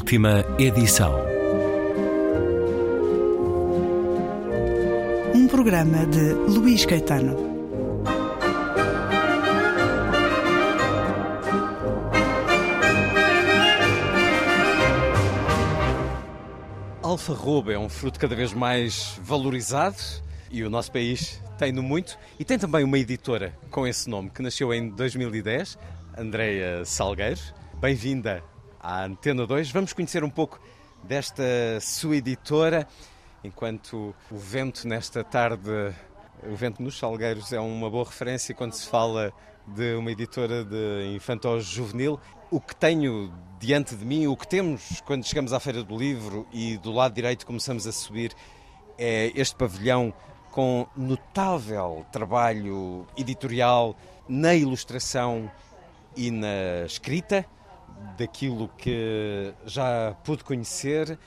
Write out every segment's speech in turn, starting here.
Última edição. Um programa de Luís Caetano. Alfarroba é um fruto cada vez mais valorizado e o nosso país tem-no muito. E tem também uma editora com esse nome que nasceu em 2010, Andreia Salgueiro. Bem-vinda à Antena 2. Vamos conhecer um pouco desta sua editora, enquanto o vento nesta tarde, o vento nos Salgueiros é uma boa referência quando se fala de uma editora de infanto-juvenil. O que tenho diante de mim, o que temos quando chegamos à Feira do Livro e do lado direito começamos a subir, é este pavilhão com notável trabalho editorial na ilustração e na escrita daquilo que já pude conhecer.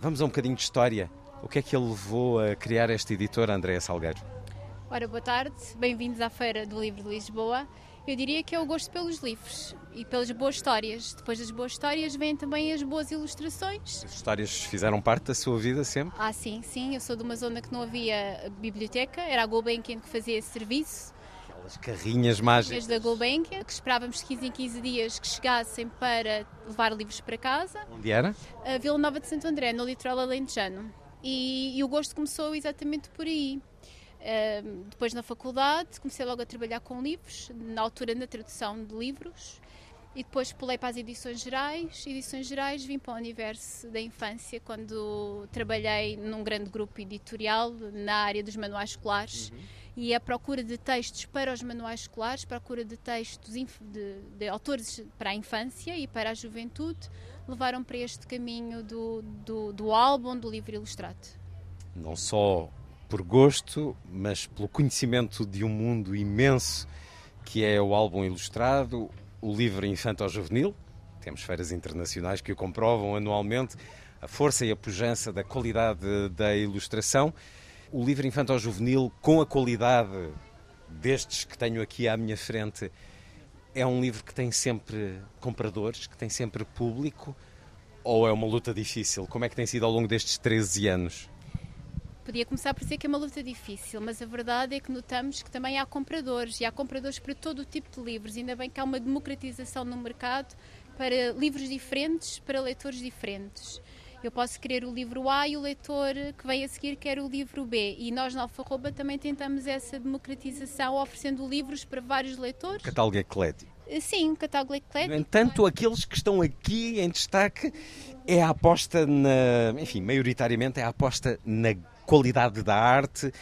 Vamos a um bocadinho de história. O que é que ele levou a criar esta editora, Andréa Salgueiro? Ora, boa tarde, bem-vindos à Feira do Livro de Lisboa. Eu diria que é o gosto pelos livros e pelas boas histórias. Depois das boas histórias vêm também as boas ilustrações. As histórias fizeram parte da sua vida sempre? Ah, sim, sim. Eu sou de uma zona que não havia biblioteca, era a Gulbenkian que fazia esse serviço. Aquelas carrinhas mágicas. da Gulbenkian, que esperávamos de 15 em 15 dias que chegassem para levar livros para casa. Onde era? A Vila Nova de Santo André, no litoral alentejano. E, e o gosto começou exatamente por aí. Uh, depois na faculdade comecei logo a trabalhar com livros, na altura na tradução de livros e depois pulei para as edições gerais. Edições gerais vim para o universo da infância quando trabalhei num grande grupo editorial na área dos manuais escolares. Uhum e a procura de textos para os manuais escolares, procura de textos de, de, autores para a infância e para a juventude, levaram para este caminho do, do, do álbum do livro ilustrado. Não só por gosto, mas pelo conhecimento de um mundo imenso que é o álbum ilustrado, o livro infanto-juvenil. Temos feiras internacionais que o comprovam anualmente, a força e a pujança da qualidade da ilustração. O livro infanto-juvenil, com a qualidade destes que tenho aqui à minha frente, é um livro que tem sempre compradores, que tem sempre público, ou é uma luta difícil? Como é que tem sido ao longo destes 13 anos? Podia começar por dizer que é uma luta difícil, mas a verdade é que notamos que também há compradores e há compradores para todo o tipo de livros. Ainda bem que há uma democratização no mercado para livros diferentes, para leitores diferentes. Eu posso querer o livro A e o leitor que vem a seguir quer o livro B. E nós na Alfarroba também tentamos essa democratização, oferecendo livros para vários leitores. Catálogo eclético. Sim, catálogo eclético. No entanto, aqueles que estão aqui em destaque é a aposta na. Enfim, maioritariamente é a aposta na qualidade da arte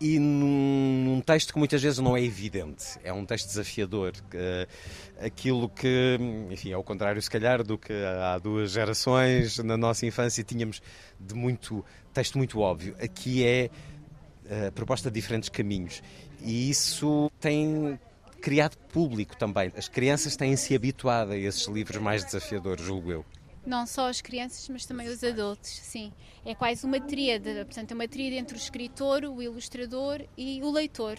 e num, texto que muitas vezes não é evidente. É um texto desafiador. Uh, aquilo que, enfim, é o contrário, se calhar, do que há duas gerações na nossa infância tínhamos de muito texto muito óbvio. Aqui é uh, proposta de diferentes caminhos. E isso tem criado público também. As crianças têm se habituado a esses livros mais desafiadores, julgo eu. Não só as crianças, mas também os adultos, sim. É quase uma tríade, portanto, é uma tríade entre o escritor, o ilustrador e o leitor.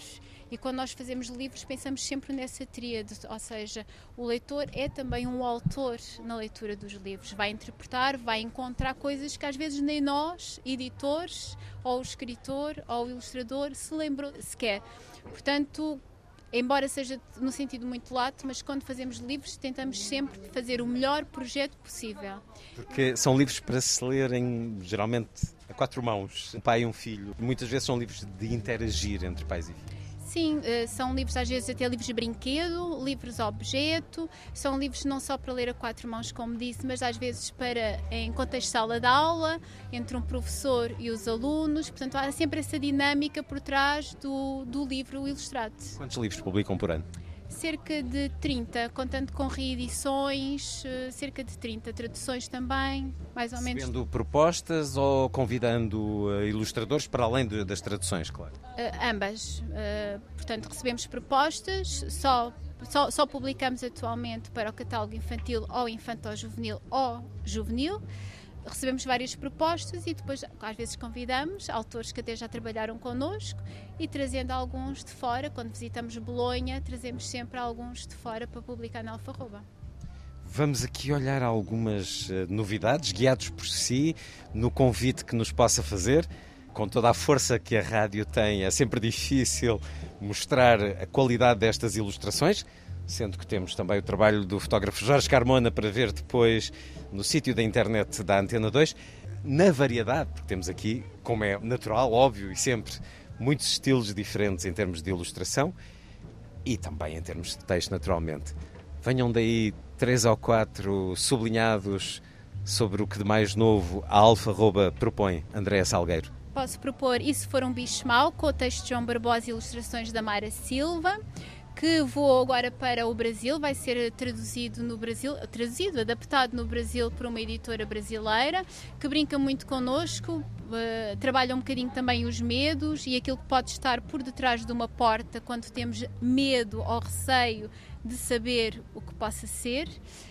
E quando nós fazemos livros, pensamos sempre nessa tríade, ou seja, o leitor é também um autor na leitura dos livros. Vai interpretar, vai encontrar coisas que às vezes nem nós, editores, ou o escritor, ou o ilustrador, se lembram sequer. Portanto, embora seja no sentido muito lato, mas quando fazemos livros tentamos sempre fazer o melhor projeto possível. Porque são livros para se lerem geralmente a quatro mãos, um pai e um filho. Muitas vezes são livros de interagir entre pais e filhos. Sim, eh, são livros às vezes até livros de brinquedo, livros objeto, são livros não só para ler a quatro mãos, como disse, mas às vezes para em contexto de sala de aula, entre um professor e os alunos, portanto há sempre essa dinâmica por trás do, do livro ilustrado. Quantos livros publicam por ano? Cerca de 30, contando com reedições, eh, cerca de 30 traduções também, mais ou menos. Recebendo propostas ou convidando eh, ilustradores para além das traduções, claro? Uh, ambas. Uh, portanto, recebemos propostas, só, só, só publicamos atualmente para o catálogo infantil ou infantil-juvenil ou juvenil recebemos várias propostas e depois às vezes convidamos autores que até já trabalharam connosco e trazendo alguns de fora, quando visitamos Bolonha, trazemos sempre alguns de fora para publicar na Alfarroba. Vamos aqui olhar algumas uh, novidades, guiados por si, no convite que nos possa fazer. Com toda a força que a rádio tem, é sempre difícil mostrar a qualidade destas ilustrações, sendo que temos também o trabalho do fotógrafo Jorge Carmona para ver depois no sítio da internet da Antena 2, na variedade, porque temos aqui, como é natural, óbvio e sempre, muitos estilos diferentes em termos de ilustração e também em termos de texto, naturalmente. Venham daí três ou quatro sublinhados sobre o que de mais novo a Alfa Roba propõe, Andréa Salgueiro. Posso propor Se For um Bicho Mau, com o texto de João Barbosa e ilustrações da Mara Silva que voou agora para o Brasil, vai ser traduzido no Brasil, traduzido, adaptado no Brasil por uma editora brasileira, que brinca muito connosco, uh, trabalha um bocadinho também os medos e aquilo que pode estar por detrás de uma porta quando temos medo ou receio de saber o que possa ser.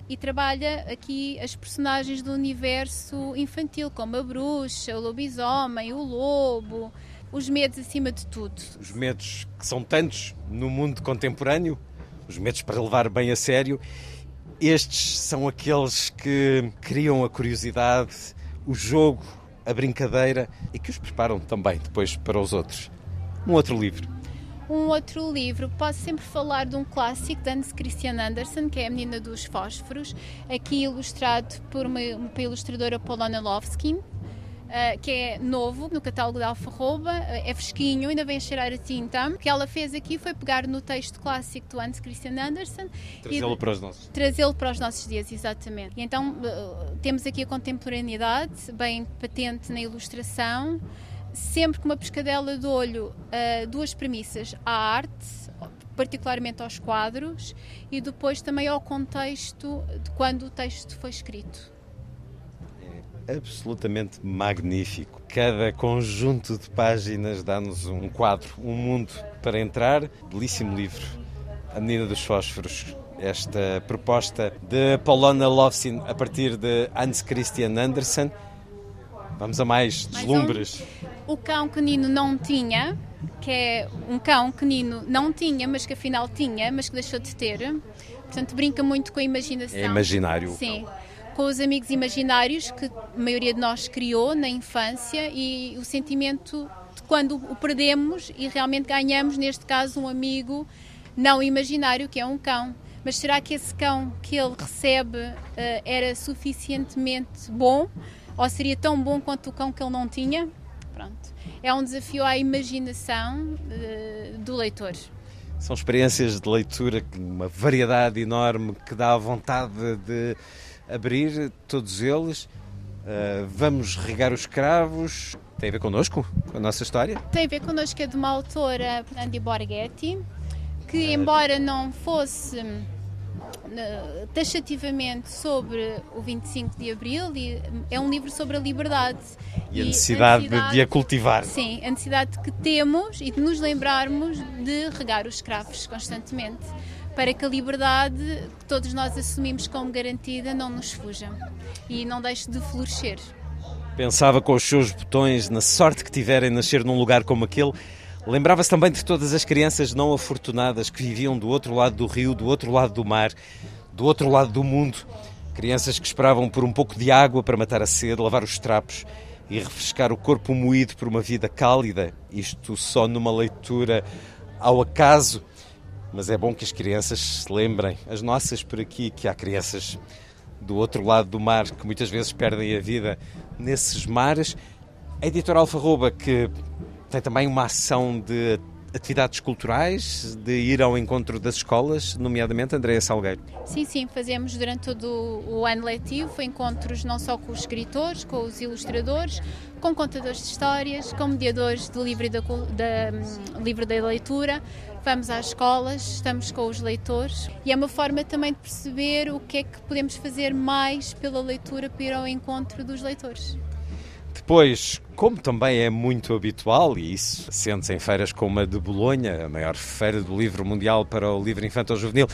E trabalha aqui as personagens do universo infantil, como a bruxa, o lobisomem, o lobo, os medos acima de tudo. Os medos que são tantos no mundo contemporâneo, os medos para levar bem a sério, estes são aqueles que criam a curiosidade, o jogo, a brincadeira e que os preparam também depois para os outros. Um outro livro. Um outro livro, posso sempre falar de um clássico de Hans Christian Andersen, que é A Menina dos Fósforos, aqui ilustrado por uma, uma ilustradora Polona Lovskin, Uh, que é novo no catálogo da Alfarroba, uh, é fresquinho, ainda vem a cheirar a tinta. O que ela fez aqui foi pegar no texto clássico do Hans Christian Andersen trazê-lo para os nossos trazê-lo para os nossos dias, exatamente. E então uh, temos aqui a contemporaneidade bem patente na ilustração, sempre com uma pescadela de olho duas premissas: a arte particularmente aos quadros e depois também ao contexto de quando o texto foi escrito absolutamente magnífico. Cada conjunto de páginas dá-nos um quadro, um mundo para entrar. Belíssimo livro, A Menina dos Fósforos. Esta proposta de Paulona Lovsin a partir de Hans Christian Andersen. Vamos a mais deslumbres. Um, o cão que Nino não tinha, que é um cão que Nino não tinha, mas que afinal tinha, mas que deixou de ter. Portanto, brinca muito com a imaginação. É imaginário. Sim com os amigos imaginários que a maioria de nós criou na infância e o sentimento de quando o perdemos e realmente ganhamos, neste caso, um amigo não imaginário, que é um cão. Mas será que esse cão que ele recebe uh, era suficientemente bom? Ou seria tão bom quanto o cão que ele não tinha? Pronto. É um desafio à imaginação uh, do leitor. São experiências de leitura, uma variedade enorme que dá vontade de abrir todos eles. Uh, vamos regar os cravos. Tem a ver connosco? Com a nossa história? Tem a ver connosco, é de uma autora, Andy Borghetti, que embora não fosse uh, taxativamente sobre o 25 de Abril, é um livro sobre a liberdade. E, e a, necessidade a necessidade de a cultivar. Sim, a necessidade que temos e de nos lembrarmos de regar os cravos constantemente para que a liberdade que todos nós assumimos como garantida não nos fuja e não deixe de florescer. Pensava com os seus botões na sorte que tiverem nascer num lugar como aquele. Lembrava-se também de todas as crianças não afortunadas que viviam do outro lado do rio, do outro lado do mar, do outro lado do mundo. Crianças que esperavam por um pouco de água para matar a sede, lavar os trapos e refrescar o corpo moído por uma vida cálida. Isto só numa leitura ao acaso mas é bom que as crianças se lembrem, as nossas por aqui, que há crianças do outro lado do mar que muitas vezes perdem a vida nesses mares. A editora Alfarroba, que tem também uma ação de atividades culturais, de ir ao encontro das escolas, nomeadamente Andréa Salgueiro. Sim, sim, fazemos durante todo o ano letivo encontros não só com os escritores, com os ilustradores, com contadores de histórias, com mediadores do livro da, da, hum, livro da leitura, vamos às escolas, estamos com os leitores e é uma forma também de perceber o que é que podemos fazer mais pela leitura para ir ao encontro dos leitores. Depois, como também é muito habitual, e isso sente-se em feiras como a de Bolonha, a maior feira do livro mundial para o livro infantil juvenil,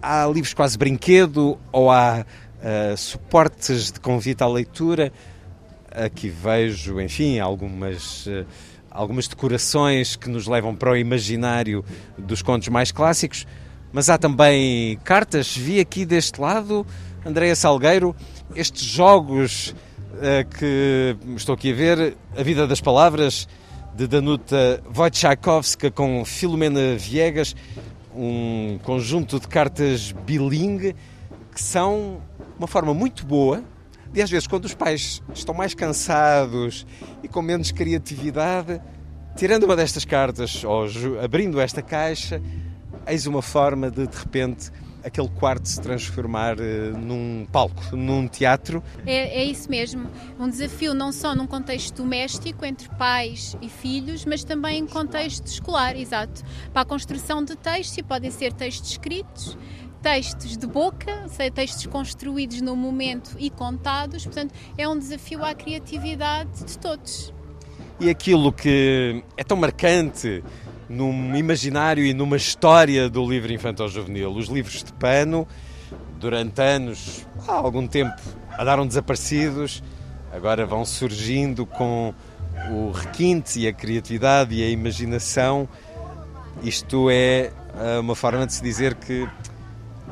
há livros quase brinquedo ou há uh, suportes de convite à leitura. Aqui vejo, enfim, algumas. Uh, algumas decorações que nos levam para o imaginário dos contos mais clássicos, mas há também cartas. Vi aqui deste lado Andréa Salgueiro, estes jogos que estou aqui a ver, A Vida das Palavras, de Danuta Wojciechowska com Filomena Viegas, um conjunto de cartas bilingue que são uma forma muito boa de, às vezes, quando os pais estão mais cansados e com menos criatividade, tirando uma destas cartas ou abrindo esta caixa, eis uma forma de, de repente, aquele quarto se transformar uh, num palco, num teatro. É, é, isso mesmo. Um desafio não só num contexto doméstico, entre pais e filhos, mas também em contexto escolar, exato. Para a construção de textos, e podem ser textos escritos, textos de boca, seja, textos construídos no momento e contados, portanto, é um desafio à criatividade de todos. E aquilo que é tão marcante num imaginário e numa história do livro infantil-juvenil. Os livros de pano, durante anos, há algum tempo, andaram desaparecidos, agora vão surgindo com o requinte e a criatividade e a imaginação. Isto é eh, uma forma de se dizer que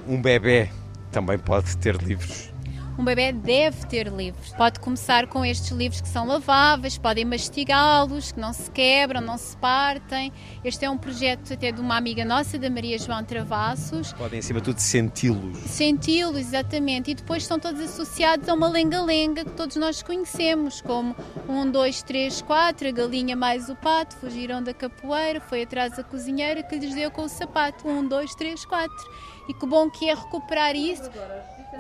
um bebê também pode ter livros um bebê deve ter livros. Pode começar com estes livros que são laváveis, podem mastigá-los, que não se quebram, não se partem. Este é um projeto até de uma amiga nossa, da Maria João Travassos. Podem, acima de tudo, senti-los. Senti-los, exatamente. E depois estão todos associados a uma lenga-lenga que todos nós conhecemos, como um, dois, três, quatro, a galinha mais o pato, fugiram da capoeira, foi atrás da cozinheira que lhes deu com o sapato. Um, dois, três, quatro. E que bom que é recuperar isso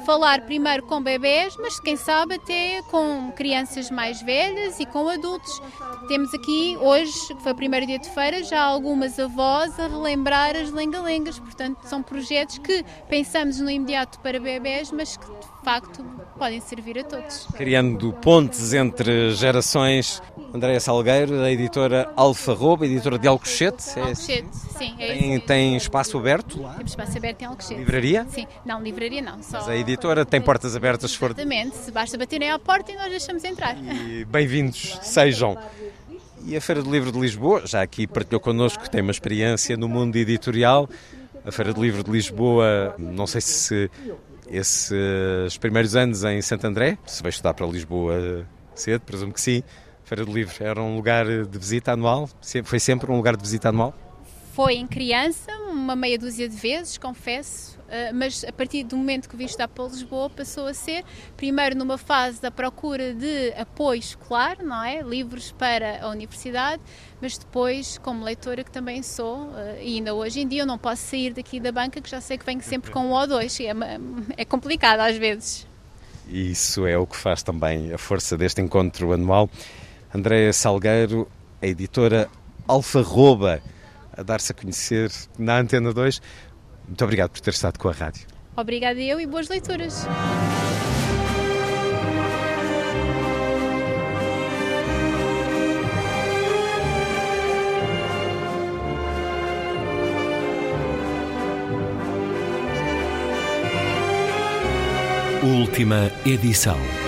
falar primeiro com bebés, mas quem sabe até com crianças mais velhas e com adultos. Temos aqui hoje, que foi o primeiro dia de feira, já algumas avós a relembrar as lengalengas, portanto são projetos que pensamos no imediato para bebés, mas que facto podem servir a todos. Criando pontes entre gerações, Andréia Salgueiro, da editora Alfa Roba, editora de Alcochete. É Alcochete, sim. É tem, tem espaço aberto lá? Temos espaço aberto em Alcochete. Livraria? Sim, não, livraria não. Só... Mas a editora tem portas abertas se for. Exatamente, se basta baterem à porta e nós deixamos entrar. E bem-vindos sejam. E a Feira do Livro de Lisboa, já aqui partilhou connosco que tem uma experiência no mundo editorial. A Feira do Livro de Lisboa, não sei se esses primeiros anos em Santo André, se vai estudar para Lisboa cedo, presumo que sim. Feira do Livro era um lugar de visita anual? Foi sempre um lugar de visita anual? Foi em criança, uma meia dúzia de vezes, confesso, eh, mas a partir do momento que vim estar para Lisboa passou a ser, primeiro numa fase da procura de apoio escolar, não é? Livros para a universidade, mas depois como leitora que também sou, eh, e ainda hoje em dia eu não posso sair daqui da banca que já sei que venho sempre com um ou dois, é, é complicado às vezes. Isso é o que faz também a força deste encontro anual. Andréa Salgueiro, a editora Alfarroba, a dar-se a conhecer na Antena 2. Muito obrigado por ter estado com a rádio. Obrigada eu e boas leituras. Última edição.